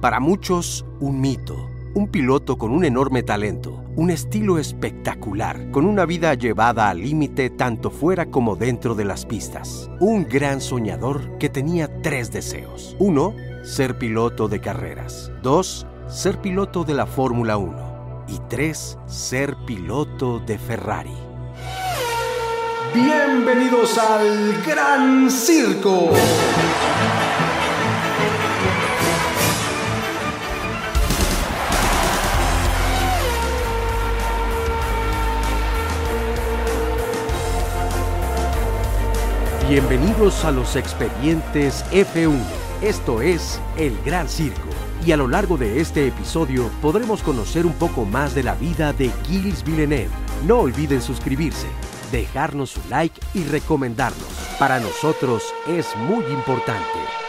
Para muchos, un mito. Un piloto con un enorme talento, un estilo espectacular, con una vida llevada al límite tanto fuera como dentro de las pistas. Un gran soñador que tenía tres deseos. Uno, ser piloto de carreras. Dos, ser piloto de la Fórmula 1. Y tres, ser piloto de Ferrari. Bienvenidos al Gran Circo. Bienvenidos a los expedientes F1. Esto es El Gran Circo. Y a lo largo de este episodio podremos conocer un poco más de la vida de Gilles Villeneuve. No olviden suscribirse, dejarnos su like y recomendarnos. Para nosotros es muy importante.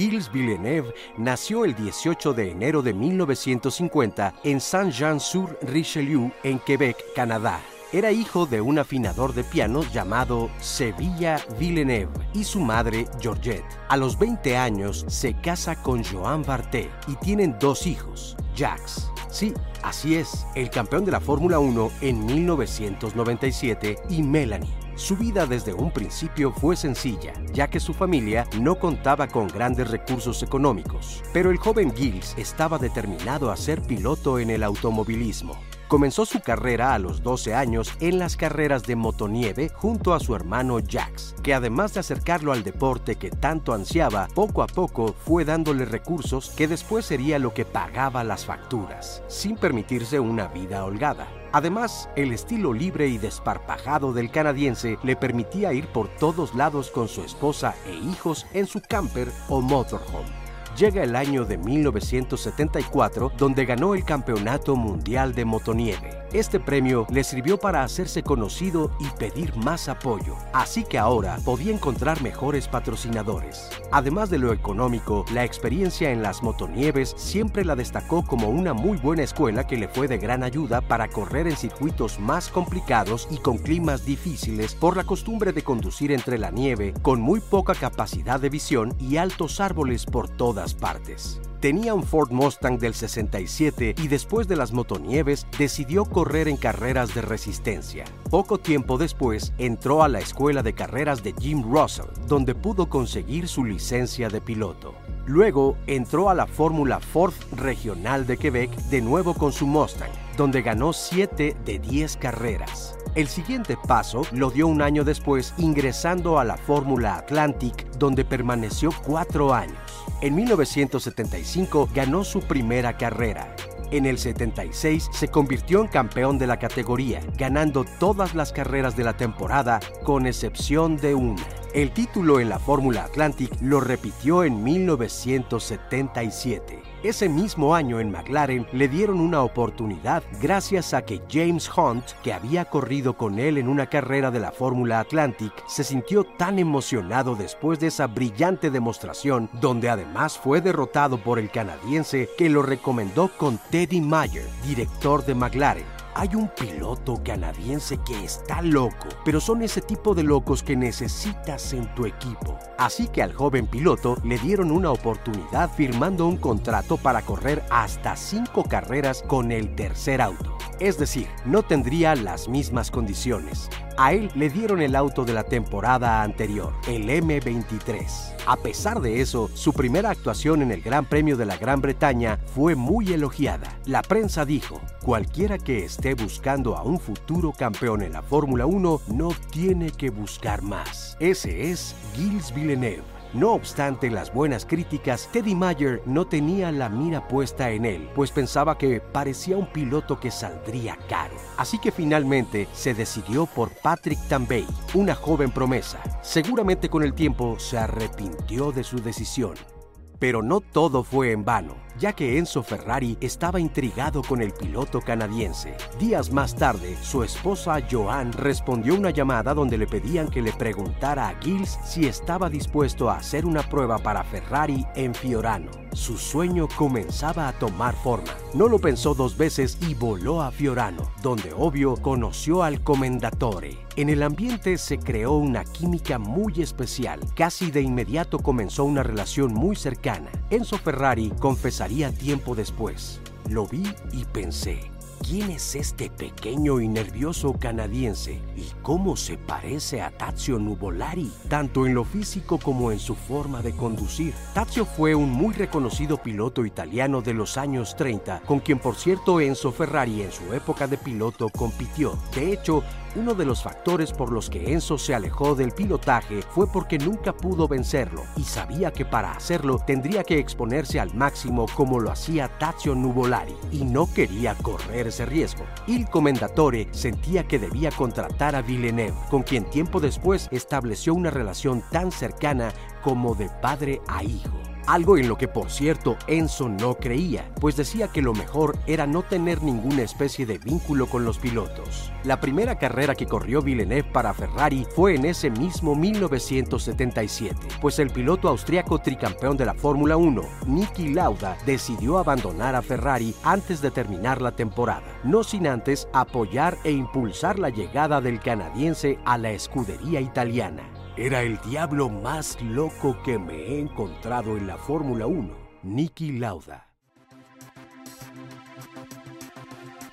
Gilles Villeneuve nació el 18 de enero de 1950 en Saint-Jean-sur-Richelieu, en Quebec, Canadá. Era hijo de un afinador de piano llamado Sevilla Villeneuve y su madre Georgette. A los 20 años se casa con Joan Barté y tienen dos hijos, Jacques. Sí, así es, el campeón de la Fórmula 1 en 1997 y Melanie. Su vida desde un principio fue sencilla, ya que su familia no contaba con grandes recursos económicos, pero el joven Gilles estaba determinado a ser piloto en el automovilismo. Comenzó su carrera a los 12 años en las carreras de motonieve junto a su hermano Jax, que además de acercarlo al deporte que tanto ansiaba, poco a poco fue dándole recursos que después sería lo que pagaba las facturas, sin permitirse una vida holgada. Además, el estilo libre y desparpajado del canadiense le permitía ir por todos lados con su esposa e hijos en su camper o motorhome llega el año de 1974 donde ganó el Campeonato Mundial de Motonieve. Este premio le sirvió para hacerse conocido y pedir más apoyo, así que ahora podía encontrar mejores patrocinadores. Además de lo económico, la experiencia en las motonieves siempre la destacó como una muy buena escuela que le fue de gran ayuda para correr en circuitos más complicados y con climas difíciles por la costumbre de conducir entre la nieve con muy poca capacidad de visión y altos árboles por todas partes. Tenía un Ford Mustang del 67 y después de las motonieves decidió correr en carreras de resistencia. Poco tiempo después entró a la escuela de carreras de Jim Russell, donde pudo conseguir su licencia de piloto. Luego entró a la Fórmula Ford Regional de Quebec de nuevo con su Mustang, donde ganó 7 de 10 carreras. El siguiente paso lo dio un año después ingresando a la Fórmula Atlantic, donde permaneció cuatro años. En 1975 ganó su primera carrera. En el 76 se convirtió en campeón de la categoría, ganando todas las carreras de la temporada con excepción de una. El título en la Fórmula Atlantic lo repitió en 1977. Ese mismo año en McLaren le dieron una oportunidad gracias a que James Hunt, que había corrido con él en una carrera de la Fórmula Atlantic, se sintió tan emocionado después de esa brillante demostración, donde además fue derrotado por el canadiense que lo recomendó con Teddy Mayer, director de McLaren. Hay un piloto canadiense que está loco, pero son ese tipo de locos que necesitas en tu equipo. Así que al joven piloto le dieron una oportunidad firmando un contrato para correr hasta cinco carreras con el tercer auto. Es decir, no tendría las mismas condiciones. A él le dieron el auto de la temporada anterior, el M23. A pesar de eso, su primera actuación en el Gran Premio de la Gran Bretaña fue muy elogiada. La prensa dijo, cualquiera que esté buscando a un futuro campeón en la Fórmula 1 no tiene que buscar más. Ese es Gilles Villeneuve no obstante las buenas críticas, Teddy Mayer no tenía la mira puesta en él, pues pensaba que parecía un piloto que saldría caro. Así que finalmente se decidió por Patrick Tambay, una joven promesa. Seguramente con el tiempo se arrepintió de su decisión. Pero no todo fue en vano, ya que Enzo Ferrari estaba intrigado con el piloto canadiense. Días más tarde, su esposa Joan respondió una llamada donde le pedían que le preguntara a Gilles si estaba dispuesto a hacer una prueba para Ferrari en Fiorano. Su sueño comenzaba a tomar forma. No lo pensó dos veces y voló a Fiorano, donde obvio conoció al Comendatore. En el ambiente se creó una química muy especial. Casi de inmediato comenzó una relación muy cercana. Enzo Ferrari confesaría tiempo después. Lo vi y pensé, ¿Quién es este pequeño y nervioso canadiense y cómo se parece a Tazio Nuvolari, tanto en lo físico como en su forma de conducir? Tazio fue un muy reconocido piloto italiano de los años 30, con quien por cierto Enzo Ferrari en su época de piloto compitió. De hecho, uno de los factores por los que Enzo se alejó del pilotaje fue porque nunca pudo vencerlo y sabía que para hacerlo tendría que exponerse al máximo como lo hacía Tazio Nuvolari y no quería correr ese riesgo. Il Commendatore sentía que debía contratar a Villeneuve, con quien tiempo después estableció una relación tan cercana como de padre a hijo algo en lo que por cierto Enzo no creía, pues decía que lo mejor era no tener ninguna especie de vínculo con los pilotos. La primera carrera que corrió Villeneuve para Ferrari fue en ese mismo 1977, pues el piloto austriaco tricampeón de la Fórmula 1, Niki Lauda, decidió abandonar a Ferrari antes de terminar la temporada, no sin antes apoyar e impulsar la llegada del canadiense a la escudería italiana. Era el diablo más loco que me he encontrado en la Fórmula 1, Niki Lauda.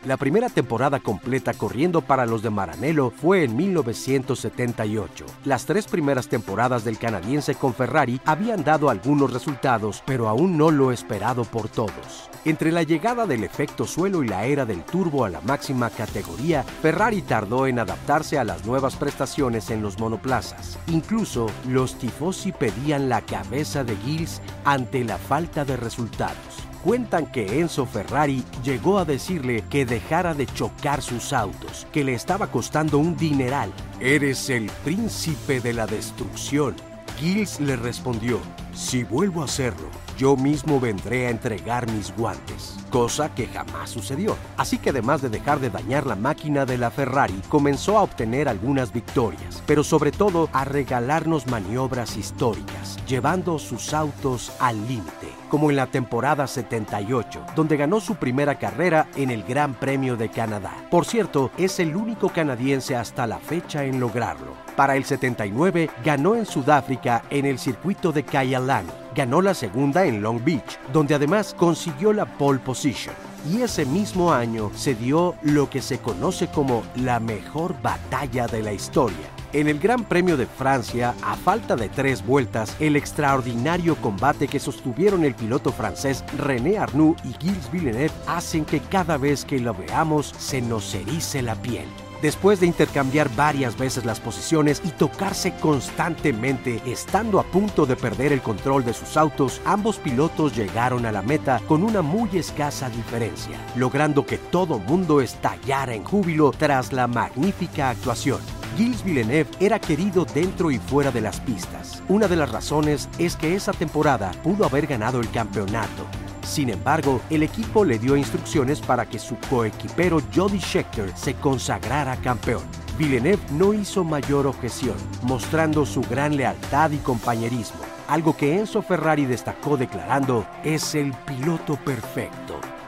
La primera temporada completa corriendo para los de Maranello fue en 1978. Las tres primeras temporadas del canadiense con Ferrari habían dado algunos resultados, pero aún no lo esperado por todos. Entre la llegada del efecto suelo y la era del turbo a la máxima categoría, Ferrari tardó en adaptarse a las nuevas prestaciones en los monoplazas. Incluso los tifosi pedían la cabeza de Gilles ante la falta de resultados cuentan que Enzo Ferrari llegó a decirle que dejara de chocar sus autos, que le estaba costando un dineral. Eres el príncipe de la destrucción. Gilles le respondió, si vuelvo a hacerlo, yo mismo vendré a entregar mis guantes, cosa que jamás sucedió. Así que además de dejar de dañar la máquina de la Ferrari, comenzó a obtener algunas victorias, pero sobre todo a regalarnos maniobras históricas, llevando sus autos al límite, como en la temporada 78, donde ganó su primera carrera en el Gran Premio de Canadá. Por cierto, es el único canadiense hasta la fecha en lograrlo. Para el 79 ganó en Sudáfrica en el circuito de Kyalami ganó la segunda en Long Beach, donde además consiguió la pole position. Y ese mismo año se dio lo que se conoce como la mejor batalla de la historia. En el Gran Premio de Francia, a falta de tres vueltas, el extraordinario combate que sostuvieron el piloto francés René Arnoux y Gilles Villeneuve hacen que cada vez que lo veamos se nos erice la piel. Después de intercambiar varias veces las posiciones y tocarse constantemente, estando a punto de perder el control de sus autos, ambos pilotos llegaron a la meta con una muy escasa diferencia, logrando que todo mundo estallara en júbilo tras la magnífica actuación. Gilles Villeneuve era querido dentro y fuera de las pistas. Una de las razones es que esa temporada pudo haber ganado el campeonato, sin embargo, el equipo le dio instrucciones para que su coequipero Jody Scheckter se consagrara campeón. Villeneuve no hizo mayor objeción, mostrando su gran lealtad y compañerismo, algo que Enzo Ferrari destacó declarando, es el piloto perfecto.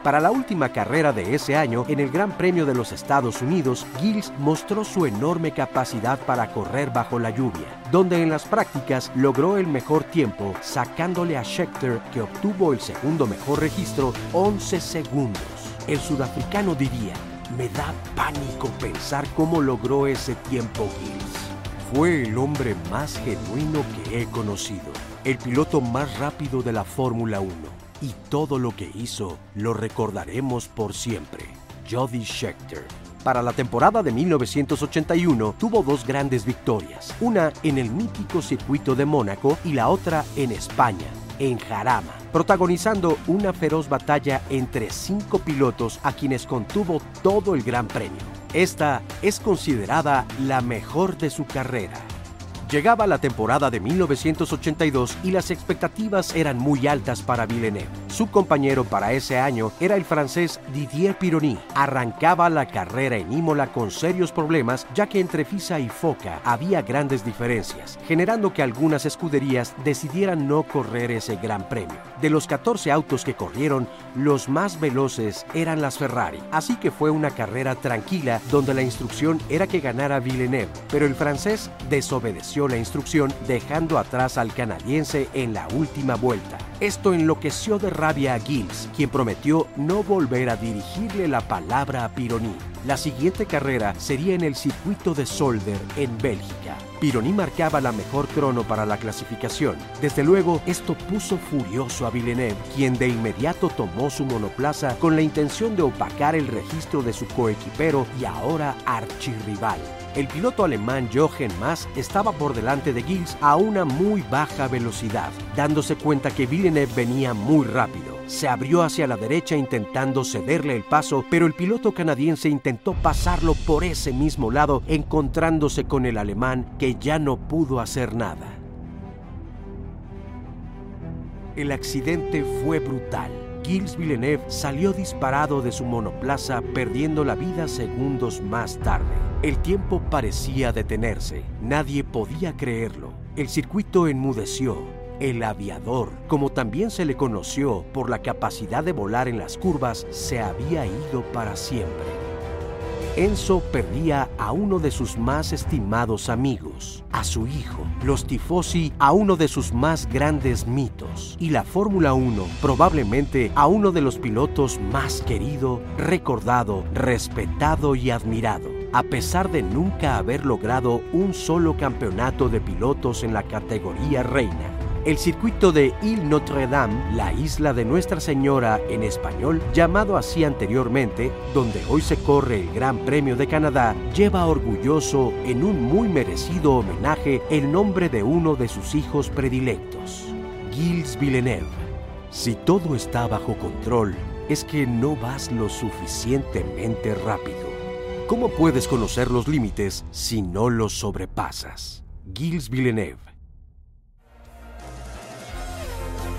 Para la última carrera de ese año, en el Gran Premio de los Estados Unidos, Gilles mostró su enorme capacidad para correr bajo la lluvia, donde en las prácticas logró el mejor tiempo, sacándole a Scheckter, que obtuvo el segundo mejor registro, 11 segundos. El sudafricano diría, me da pánico pensar cómo logró ese tiempo Gilles. Fue el hombre más genuino que he conocido, el piloto más rápido de la Fórmula 1 y todo lo que hizo lo recordaremos por siempre. Jody Scheckter. Para la temporada de 1981 tuvo dos grandes victorias, una en el mítico circuito de Mónaco y la otra en España, en Jarama, protagonizando una feroz batalla entre cinco pilotos a quienes contuvo todo el Gran Premio. Esta es considerada la mejor de su carrera. Llegaba la temporada de 1982 y las expectativas eran muy altas para Villeneuve. Su compañero para ese año era el francés Didier Pironi. Arrancaba la carrera en Imola con serios problemas ya que entre FISA y FOCA había grandes diferencias, generando que algunas escuderías decidieran no correr ese gran premio. De los 14 autos que corrieron, los más veloces eran las Ferrari, así que fue una carrera tranquila donde la instrucción era que ganara Villeneuve, pero el francés desobedeció la instrucción dejando atrás al canadiense en la última vuelta. Esto enloqueció de rabia a Gilles, quien prometió no volver a dirigirle la palabra a Pironi. La siguiente carrera sería en el circuito de Solder, en Bélgica. Pironi marcaba la mejor crono para la clasificación. Desde luego, esto puso furioso a Villeneuve, quien de inmediato tomó su monoplaza con la intención de opacar el registro de su coequipero y ahora archirrival. El piloto alemán Jochen Mass estaba por delante de Gilles a una muy baja velocidad, dándose cuenta que Villeneuve venía muy rápido. Se abrió hacia la derecha intentando cederle el paso, pero el piloto canadiense intentó pasarlo por ese mismo lado, encontrándose con el alemán que ya no pudo hacer nada. El accidente fue brutal. Gilles Villeneuve salió disparado de su monoplaza perdiendo la vida segundos más tarde. El tiempo parecía detenerse. Nadie podía creerlo. El circuito enmudeció. El aviador, como también se le conoció por la capacidad de volar en las curvas, se había ido para siempre. Enzo perdía a uno de sus más estimados amigos, a su hijo, los tifosi a uno de sus más grandes mitos y la Fórmula 1 probablemente a uno de los pilotos más querido, recordado, respetado y admirado, a pesar de nunca haber logrado un solo campeonato de pilotos en la categoría reina. El circuito de Ile Notre-Dame, la isla de Nuestra Señora en español, llamado así anteriormente, donde hoy se corre el Gran Premio de Canadá, lleva orgulloso en un muy merecido homenaje el nombre de uno de sus hijos predilectos, Gilles Villeneuve. Si todo está bajo control, es que no vas lo suficientemente rápido. ¿Cómo puedes conocer los límites si no los sobrepasas? Gilles Villeneuve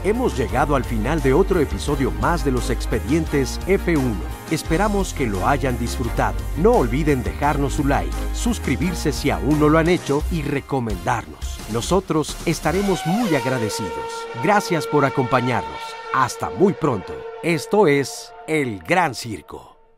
Hemos llegado al final de otro episodio más de los expedientes F1. Esperamos que lo hayan disfrutado. No olviden dejarnos su like, suscribirse si aún no lo han hecho y recomendarnos. Nosotros estaremos muy agradecidos. Gracias por acompañarnos. Hasta muy pronto. Esto es El Gran Circo.